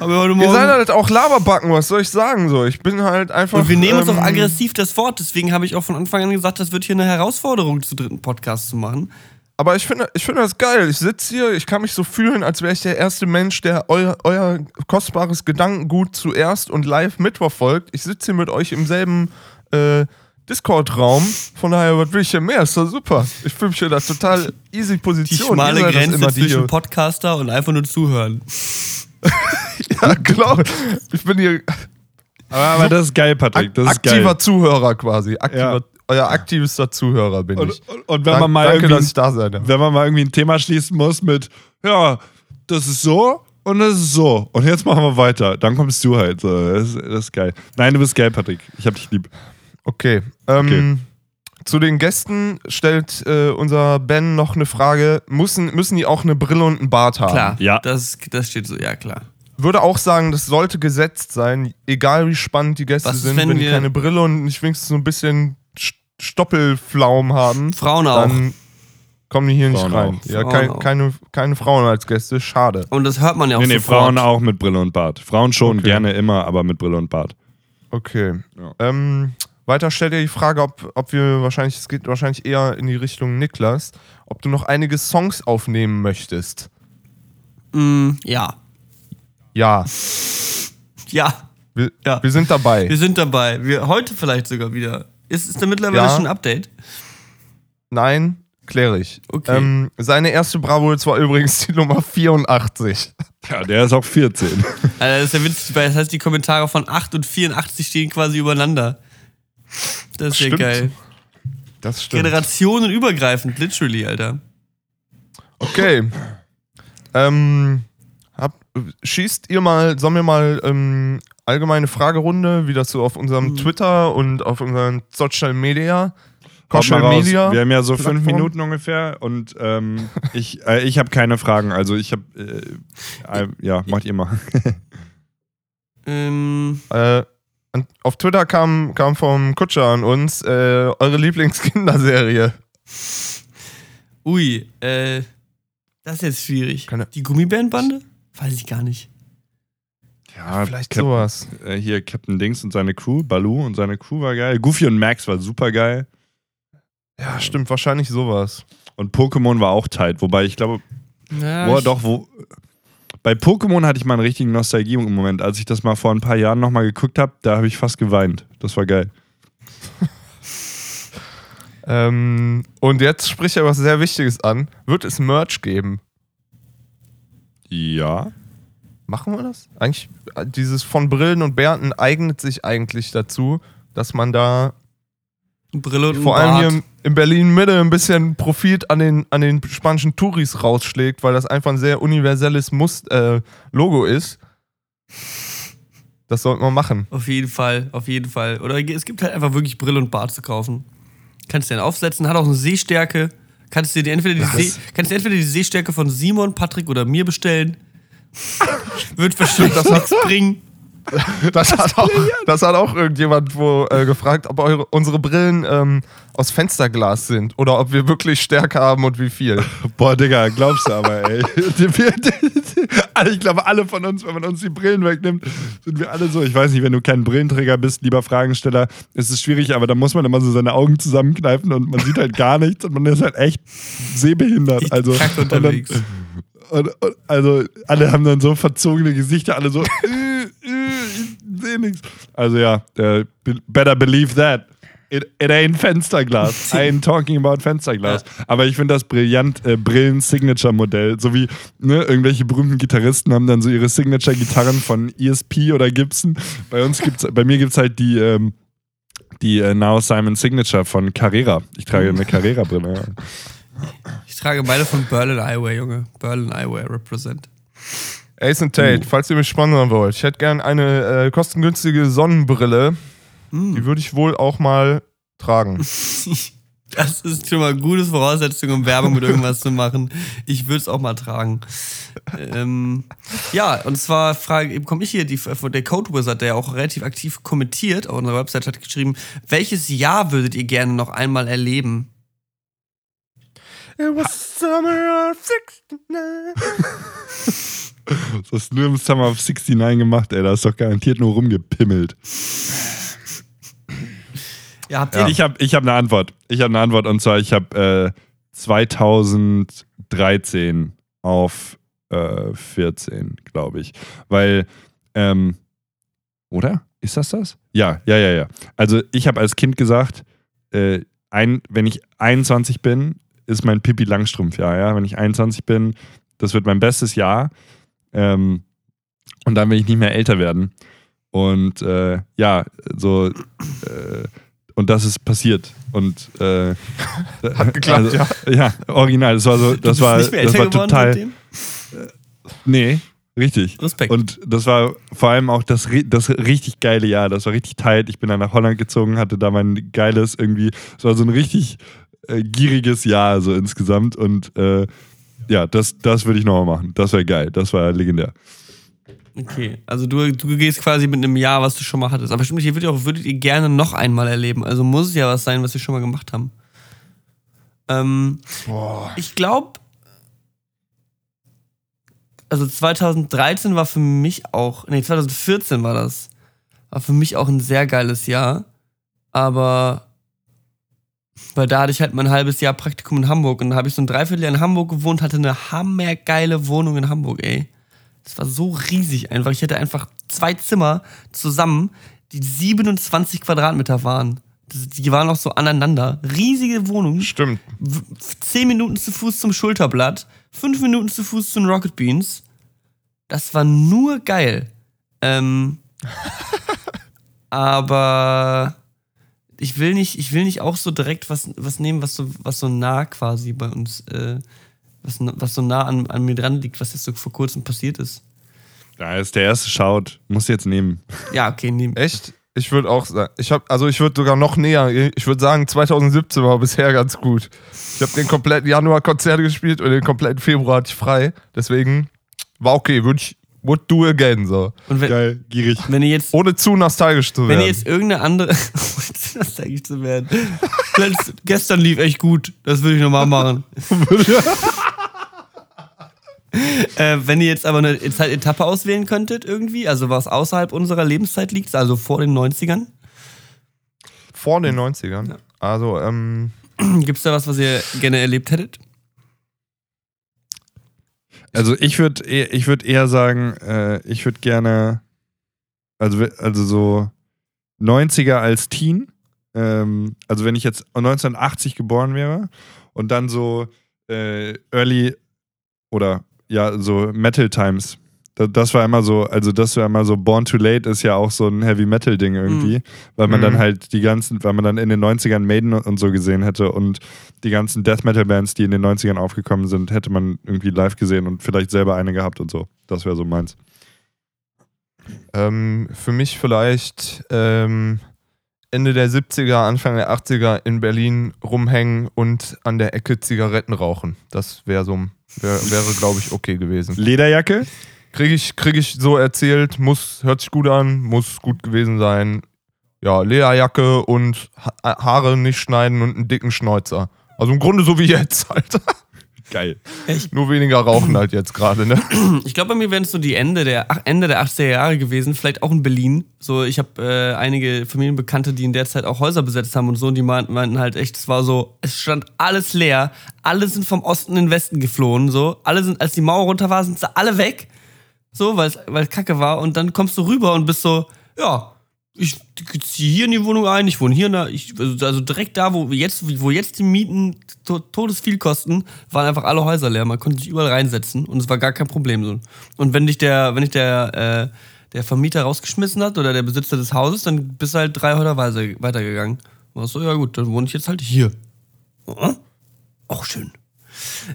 Speaker 4: Haben wir heute
Speaker 3: Ihr
Speaker 4: Morgen.
Speaker 3: seid halt auch Laberbacken, was soll ich sagen? So, ich bin halt einfach.
Speaker 4: und wir nehmen uns
Speaker 3: ähm,
Speaker 4: auch aggressiv das Wort. Deswegen habe ich auch von Anfang an gesagt, das wird hier eine Herausforderung, zu dritten Podcast zu machen.
Speaker 3: Aber ich finde ich finde das geil. Ich sitze hier, ich kann mich so fühlen, als wäre ich der erste Mensch, der euer, euer kostbares Gedankengut zuerst und live mitverfolgt. Ich sitze hier mit euch im selben äh, Discord-Raum. Von daher, was will ich hier mehr? Ist doch super. Ich fühle mich hier da total easy
Speaker 4: Die
Speaker 3: Position.
Speaker 4: schmale
Speaker 3: seid das
Speaker 4: Grenze
Speaker 3: immer, die
Speaker 4: zwischen
Speaker 3: hier-
Speaker 4: Podcaster und einfach nur zuhören.
Speaker 3: Ja, genau. Ich bin hier
Speaker 5: Aber, aber das ist geil, Patrick. Das ist
Speaker 3: aktiver
Speaker 5: geil.
Speaker 3: Zuhörer quasi. Aktiver,
Speaker 5: Ja.
Speaker 3: Euer aktivster Zuhörer bin
Speaker 5: Und,
Speaker 3: ich.
Speaker 5: und, und wenn
Speaker 3: Dank-
Speaker 5: man mal
Speaker 3: danke,
Speaker 5: irgendwie,
Speaker 3: dass ich da sein darf.
Speaker 5: wenn man mal irgendwie ein Thema schließen muss mit, ja, das ist so und das ist so und jetzt machen wir weiter, dann kommst du halt. So. Das, ist- das ist geil. Nein, du bist geil, Patrick. Ich hab dich lieb.
Speaker 3: Okay. Ähm, Zu den Gästen stellt äh, unser Ben noch eine Frage. Müssen, müssen die auch eine Brille und einen Bart haben?
Speaker 4: Klar,
Speaker 5: Ja.
Speaker 4: das, das steht so, ja klar.
Speaker 3: Würde auch sagen, das sollte gesetzt sein, egal wie spannend die Gäste
Speaker 4: Was
Speaker 3: sind.
Speaker 4: wenn
Speaker 3: Wenn, die keine Brille und nicht wenigstens so ein bisschen St- Stoppelflaum haben,
Speaker 4: Frauen auch.
Speaker 3: dann kommen die hier
Speaker 5: Frauen
Speaker 3: nicht rein.
Speaker 5: auch.
Speaker 3: Ja, kein,
Speaker 4: auch.
Speaker 3: keine, keine Frauen als Gäste, schade.
Speaker 4: Und das hört man ja auch
Speaker 5: Nee, nee,
Speaker 4: sofort.
Speaker 5: Frauen auch mit Brille und Bart. Frauen schon,
Speaker 3: Okay.
Speaker 5: gerne immer, aber mit Brille und Bart.
Speaker 3: Okay.
Speaker 5: Ja.
Speaker 3: Ähm, weiter stellt ihr die Frage, ob, ob wir wahrscheinlich, es geht wahrscheinlich eher in die Richtung Niklas, ob du noch einige Songs aufnehmen möchtest.
Speaker 4: Mm, ja.
Speaker 3: Ja,
Speaker 4: Ja.
Speaker 3: wir,
Speaker 4: Ja.
Speaker 3: wir sind dabei.
Speaker 4: Wir sind dabei. Wir, heute vielleicht sogar wieder. Ist, ist da mittlerweile
Speaker 3: Ja.
Speaker 4: schon ein Update?
Speaker 3: Nein, kläre ich.
Speaker 4: Okay.
Speaker 3: Ähm, seine erste Bravo war übrigens die Nummer 84.
Speaker 5: Ja, der ist auch 14.
Speaker 4: das ist ja witzig, weil das heißt, die Kommentare von 8 und 84 stehen quasi übereinander. Das ist ja
Speaker 3: Stimmt.
Speaker 4: geil.
Speaker 3: Das stimmt.
Speaker 4: Generationenübergreifend, literally, Alter.
Speaker 3: Okay. Ähm, hab, schießt ihr mal, sollen wir mal ähm, allgemeine Fragerunde, wie das so auf unserem
Speaker 4: Mhm.
Speaker 3: Twitter und auf unseren Social Media, Social. Media.
Speaker 5: Wir haben ja so fünf. Minuten ungefähr und ähm, ich, äh, ich habe keine Fragen. Also ich habe, äh, äh, ja, macht ihr mal.
Speaker 4: Ähm,
Speaker 3: Äh, und auf Twitter kam, kam vom Kutscher an uns äh, eure Lieblingskinderserie.
Speaker 4: ui, äh, das ist jetzt schwierig.
Speaker 3: Keine-
Speaker 4: Die Gummibärenbande? Weiß ich gar nicht.
Speaker 5: Ja,
Speaker 3: Vielleicht
Speaker 5: Cap-
Speaker 3: sowas.
Speaker 5: äh, hier Captain Dings und seine Crew, Baloo und seine Crew war geil. Goofy und Max war super geil.
Speaker 3: Ja, stimmt, wahrscheinlich sowas.
Speaker 5: Und Pokémon war auch tight, wobei ich glaube,
Speaker 4: Ja,
Speaker 5: boah,
Speaker 4: ich-
Speaker 5: doch, wo. Bei Pokémon hatte ich mal einen richtigen Nostalgie-Moment. Als ich das mal vor ein paar Jahren nochmal geguckt habe, da habe ich fast geweint. Das war geil.
Speaker 3: Ähm, und jetzt spricht er was sehr Wichtiges an. Wird es Merch geben?
Speaker 5: Ja.
Speaker 3: Machen wir das? Eigentlich, äh, dieses von Brillen und Bärten eignet sich eigentlich dazu, dass man da
Speaker 4: Brille und
Speaker 3: vor allem hier in Berlin Mitte ein bisschen Profit an den, an den spanischen Touris rausschlägt, weil das einfach ein sehr universelles Must äh, Logo ist. Das sollte man machen.
Speaker 4: Auf jeden Fall, auf jeden Fall. Oder es gibt halt einfach wirklich Brille und Bart zu kaufen. Kannst du den aufsetzen, hat auch eine Sehstärke. Kannst du dir entweder die, See, kannst du entweder die Sehstärke von Simon, Patrick oder mir bestellen. Wird bestimmt das bringen.
Speaker 3: Das hat auch, das hat auch irgendjemand wo, äh, gefragt, ob eure, unsere Brillen ähm, aus Fensterglas sind oder ob wir wirklich Stärke haben und wie viel.
Speaker 5: Boah, Digga, glaubst du aber, ey. ich glaube, alle von uns, wenn man uns die Brillen wegnimmt, sind wir alle so. Ich weiß nicht, wenn du kein Brillenträger bist, lieber Fragensteller, ist es schwierig, aber da muss man immer so seine Augen zusammenkneifen und man sieht halt gar nichts und man ist halt echt sehbehindert.
Speaker 4: Ich
Speaker 5: Also,
Speaker 4: kacke
Speaker 5: und dann-
Speaker 4: unterwegs.
Speaker 5: Und, und, also alle haben dann so verzogene Gesichter, alle so, sehe nichts. Also ja, be- better believe that. It, it ain't Fensterglas. I ain't talking about Fensterglas. Aber ich finde das brillant, äh, Brillen-Signature-Modell. So wie ne, irgendwelche berühmten Gitarristen haben dann so ihre Signature-Gitarren von ESP oder Gibson. Bei uns gibt's, bei mir gibt es halt die, ähm, die äh, Now Simon Signature von Carrera. Ich trage eine Carrera-Brille. Ja.
Speaker 4: Ich trage beide von Berlin Eyewear, Junge. Berlin Eyewear represent.
Speaker 3: Ace and Tate,
Speaker 5: Uh.
Speaker 3: falls ihr mich sponsern wollt, ich hätte gern eine äh, kostengünstige Sonnenbrille.
Speaker 4: Mm.
Speaker 3: Die würde ich wohl auch mal tragen.
Speaker 4: Das ist schon mal gute Voraussetzung, um Werbung mit irgendwas zu machen. Ich würde es auch mal tragen. Ähm, ja, und zwar frage, komme ich hier, die, von der Code Wizard, der ja auch relativ aktiv kommentiert auf unserer Website, hat geschrieben, welches Jahr würdet ihr gerne noch einmal erleben?
Speaker 3: It was summer of 69.
Speaker 5: Das hast du nur im Summer of 69 gemacht, ey. Da ist doch garantiert nur rumgepimmelt.
Speaker 4: Ja, habt ihr
Speaker 5: Ich habe ich hab eine Antwort. Ich habe eine Antwort und zwar, ich habe äh, 2013 auf äh, 14, glaube ich. Weil, ähm, oder? Ist das das? Ja, ja, ja, ja. Also ich habe als Kind gesagt, äh, ein, wenn ich 21 bin, ist mein Pippi Langstrumpf Jahr, ja. Wenn ich 21 bin, das wird mein bestes Jahr. Ähm, und dann will ich nicht mehr älter werden. Und äh, ja, so äh, und das ist passiert. Und äh,
Speaker 3: Hat geklappt,
Speaker 5: ja. Ja, original. Das war so, das war, das war total.
Speaker 4: seitdem?
Speaker 5: Nee, richtig.
Speaker 4: Respekt.
Speaker 5: Und das war vor allem auch das, das richtig geile Jahr. Das war richtig tight. Ich bin dann nach Holland gezogen, hatte da mein geiles irgendwie. Es war so ein richtig äh, gieriges Jahr so insgesamt. Und äh, ja, das, das würde ich nochmal machen. Das wäre geil. Das war legendär.
Speaker 4: Okay, also du, du gehst quasi mit einem Jahr, was du schon mal hattest. Aber stimmt, hier würdet ihr, auch, würdet ihr gerne noch einmal erleben. Also muss es ja was sein, was wir schon mal gemacht haben. Ähm, Ich glaube, also 2013 war für mich auch, nee, 2014 war das. War für mich auch ein sehr geiles Jahr. Aber, weil da hatte ich halt mein halbes Jahr Praktikum in Hamburg und da habe ich so ein Dreivierteljahr in Hamburg gewohnt, hatte eine hammergeile Wohnung in Hamburg, ey. Das war so riesig einfach. Ich hatte einfach zwei Zimmer zusammen, die 27 Quadratmeter waren. Die waren auch so aneinander. Riesige Wohnung.
Speaker 3: Stimmt.
Speaker 4: Zehn Minuten zu Fuß zum Schulterblatt. Fünf Minuten zu Fuß zu den Rocket Beans. Das war nur geil. Ähm, aber ich will nicht, ich will nicht auch so direkt was, was nehmen, was so, was so nah quasi bei uns, äh, was, was so nah an, an mir dran liegt, was jetzt so vor kurzem passiert ist.
Speaker 5: Da ist der erste Schaut. Muss jetzt nehmen.
Speaker 4: Ja, okay, nehmen.
Speaker 3: Echt? Ich würde auch sagen, ich habe, also ich würde sogar noch näher, ich würde sagen, 2017 war bisher ganz gut. Ich habe den kompletten Januar Konzerte gespielt und den kompletten Februar hatte ich frei. Deswegen war okay, würde ich, would do again, so.
Speaker 4: Und wenn,
Speaker 5: Geil, gierig.
Speaker 4: wenn ihr jetzt,
Speaker 3: Ohne zu nostalgisch zu
Speaker 4: wenn
Speaker 3: werden.
Speaker 4: ihr jetzt irgendeine andere, das eigentlich zu werden. Letzt- Gestern lief echt gut, das würde ich nochmal machen. äh, wenn ihr jetzt aber eine Zeitetappe auswählen könntet, irgendwie, also was außerhalb unserer Lebenszeit liegt, also vor den 90ern,
Speaker 3: Vor den 90ern.
Speaker 4: Ja.
Speaker 3: Also, ähm,
Speaker 4: gibt es da was, was ihr gerne erlebt hättet?
Speaker 5: Also ich würde ich würd eher sagen, äh, ich würde gerne, also, also so 90er als Teen. Ähm, also wenn ich jetzt 1980 geboren wäre und dann so äh, Early oder ja, so Metal Times. Da- Das war immer so, also das war immer so, Born Too Late ist ja auch so ein Heavy Metal Ding irgendwie, weil man
Speaker 3: Mhm.
Speaker 5: dann halt die ganzen, weil man dann in den 90ern Maiden und so gesehen hätte und die ganzen Death Metal Bands, die in den 90ern aufgekommen sind, hätte man irgendwie live gesehen und vielleicht selber eine gehabt und so. Das wäre so meins.
Speaker 3: ähm, für mich vielleicht ähm, Ende der 70er, Anfang der 80er in Berlin rumhängen und an der Ecke Zigaretten rauchen. Das wäre so, wär, wäre, glaube ich, okay gewesen.
Speaker 5: Lederjacke?
Speaker 3: Kriege ich, krieg ich so erzählt, muss, hört sich gut an, muss gut gewesen sein. Ja, Lederjacke und ha Haare nicht schneiden und einen dicken Schnäuzer. Also im Grunde so wie jetzt halt.
Speaker 5: Geil.
Speaker 3: Nur weniger rauchen halt jetzt gerade, ne?
Speaker 4: Ich glaube, bei mir wären es so die Ende der, Ende der 80er Jahre gewesen, vielleicht auch in Berlin. So, ich habe äh, einige Familienbekannte, die in der Zeit auch Häuser besetzt haben und so, und die meinten, meinten halt echt, es war so, es stand alles leer, alle sind vom Osten in den Westen geflohen, so, alle sind, als die Mauer runter war, sind sie alle weg, so, weil es Kacke war, und dann kommst du rüber und bist so, ja, ich ziehe hier in die Wohnung ein, ich wohne hier, in der, ich, also also direkt da, wo jetzt, wo jetzt die Mieten to todesviel kosten, waren einfach alle Häuser leer. Man konnte sich überall reinsetzen und es war gar kein Problem so. Und wenn dich der, wenn dich der, äh, der Vermieter rausgeschmissen hat oder der Besitzer des Hauses, dann bist du halt drei Häuser weiter- weitergegangen. War so, ja gut, dann wohne ich jetzt halt hier. Oh, auch schön.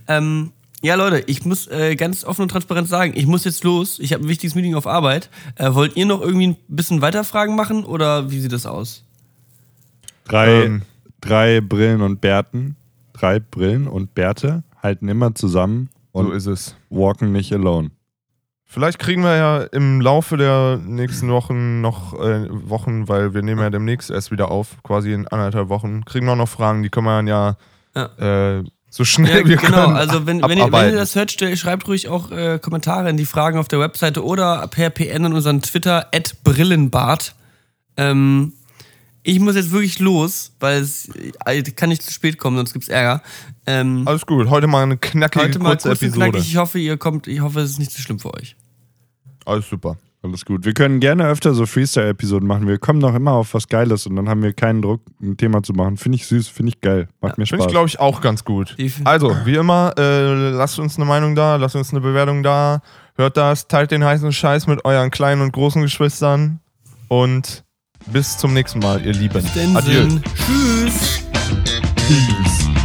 Speaker 4: Ähm, ja, Leute, ich muss äh, ganz offen und transparent sagen, ich muss jetzt los. Ich habe ein wichtiges Meeting auf Arbeit. Äh, wollt ihr noch irgendwie ein bisschen weiter Fragen machen oder wie sieht das aus?
Speaker 5: Drei,
Speaker 3: Ähm.
Speaker 5: drei Brillen und Bärten, drei Brillen und Bärte halten immer zusammen
Speaker 3: So
Speaker 5: und
Speaker 3: ist es.
Speaker 5: walken nicht alone.
Speaker 3: Vielleicht kriegen wir ja im Laufe der nächsten Wochen noch äh, Wochen, weil wir nehmen ja demnächst erst wieder auf, quasi in anderthalb Wochen, kriegen wir auch noch Fragen, die können wir dann ja,
Speaker 4: Ja.
Speaker 3: Äh, so schnell
Speaker 4: Ja,
Speaker 3: wir
Speaker 4: genau,
Speaker 3: können
Speaker 4: also wenn, wenn, ihr, wenn ihr das hört, schreibt ruhig auch äh, Kommentare in die Fragen auf der Webseite oder per PN in unseren Twitter, Brillenbart. Ähm, ich muss jetzt wirklich los, weil es äh, kann nicht zu spät kommen, sonst gibt's Ärger. Ähm,
Speaker 3: Alles gut, heute mal eine knackige
Speaker 4: heute mal
Speaker 3: kurze Episode.
Speaker 4: knackig. Ich hoffe, ihr kommt, ich hoffe, es ist nicht zu schlimm für euch.
Speaker 3: Alles super.
Speaker 5: Alles gut. Wir können gerne öfter so Freestyle-Episoden machen. Wir kommen noch immer auf was Geiles und dann haben wir keinen Druck, ein Thema zu machen. Finde ich süß, finde ich geil. Macht mir
Speaker 3: Finde ich,
Speaker 5: Spaß.
Speaker 3: glaube ich, auch ganz gut. Also, wie immer, äh, lasst uns eine Meinung da, lasst uns eine Bewertung da, hört das, teilt den heißen Scheiß mit euren kleinen und großen Geschwistern und bis zum nächsten Mal, ihr Lieben. Adieu.
Speaker 4: Tschüss.
Speaker 5: Peace.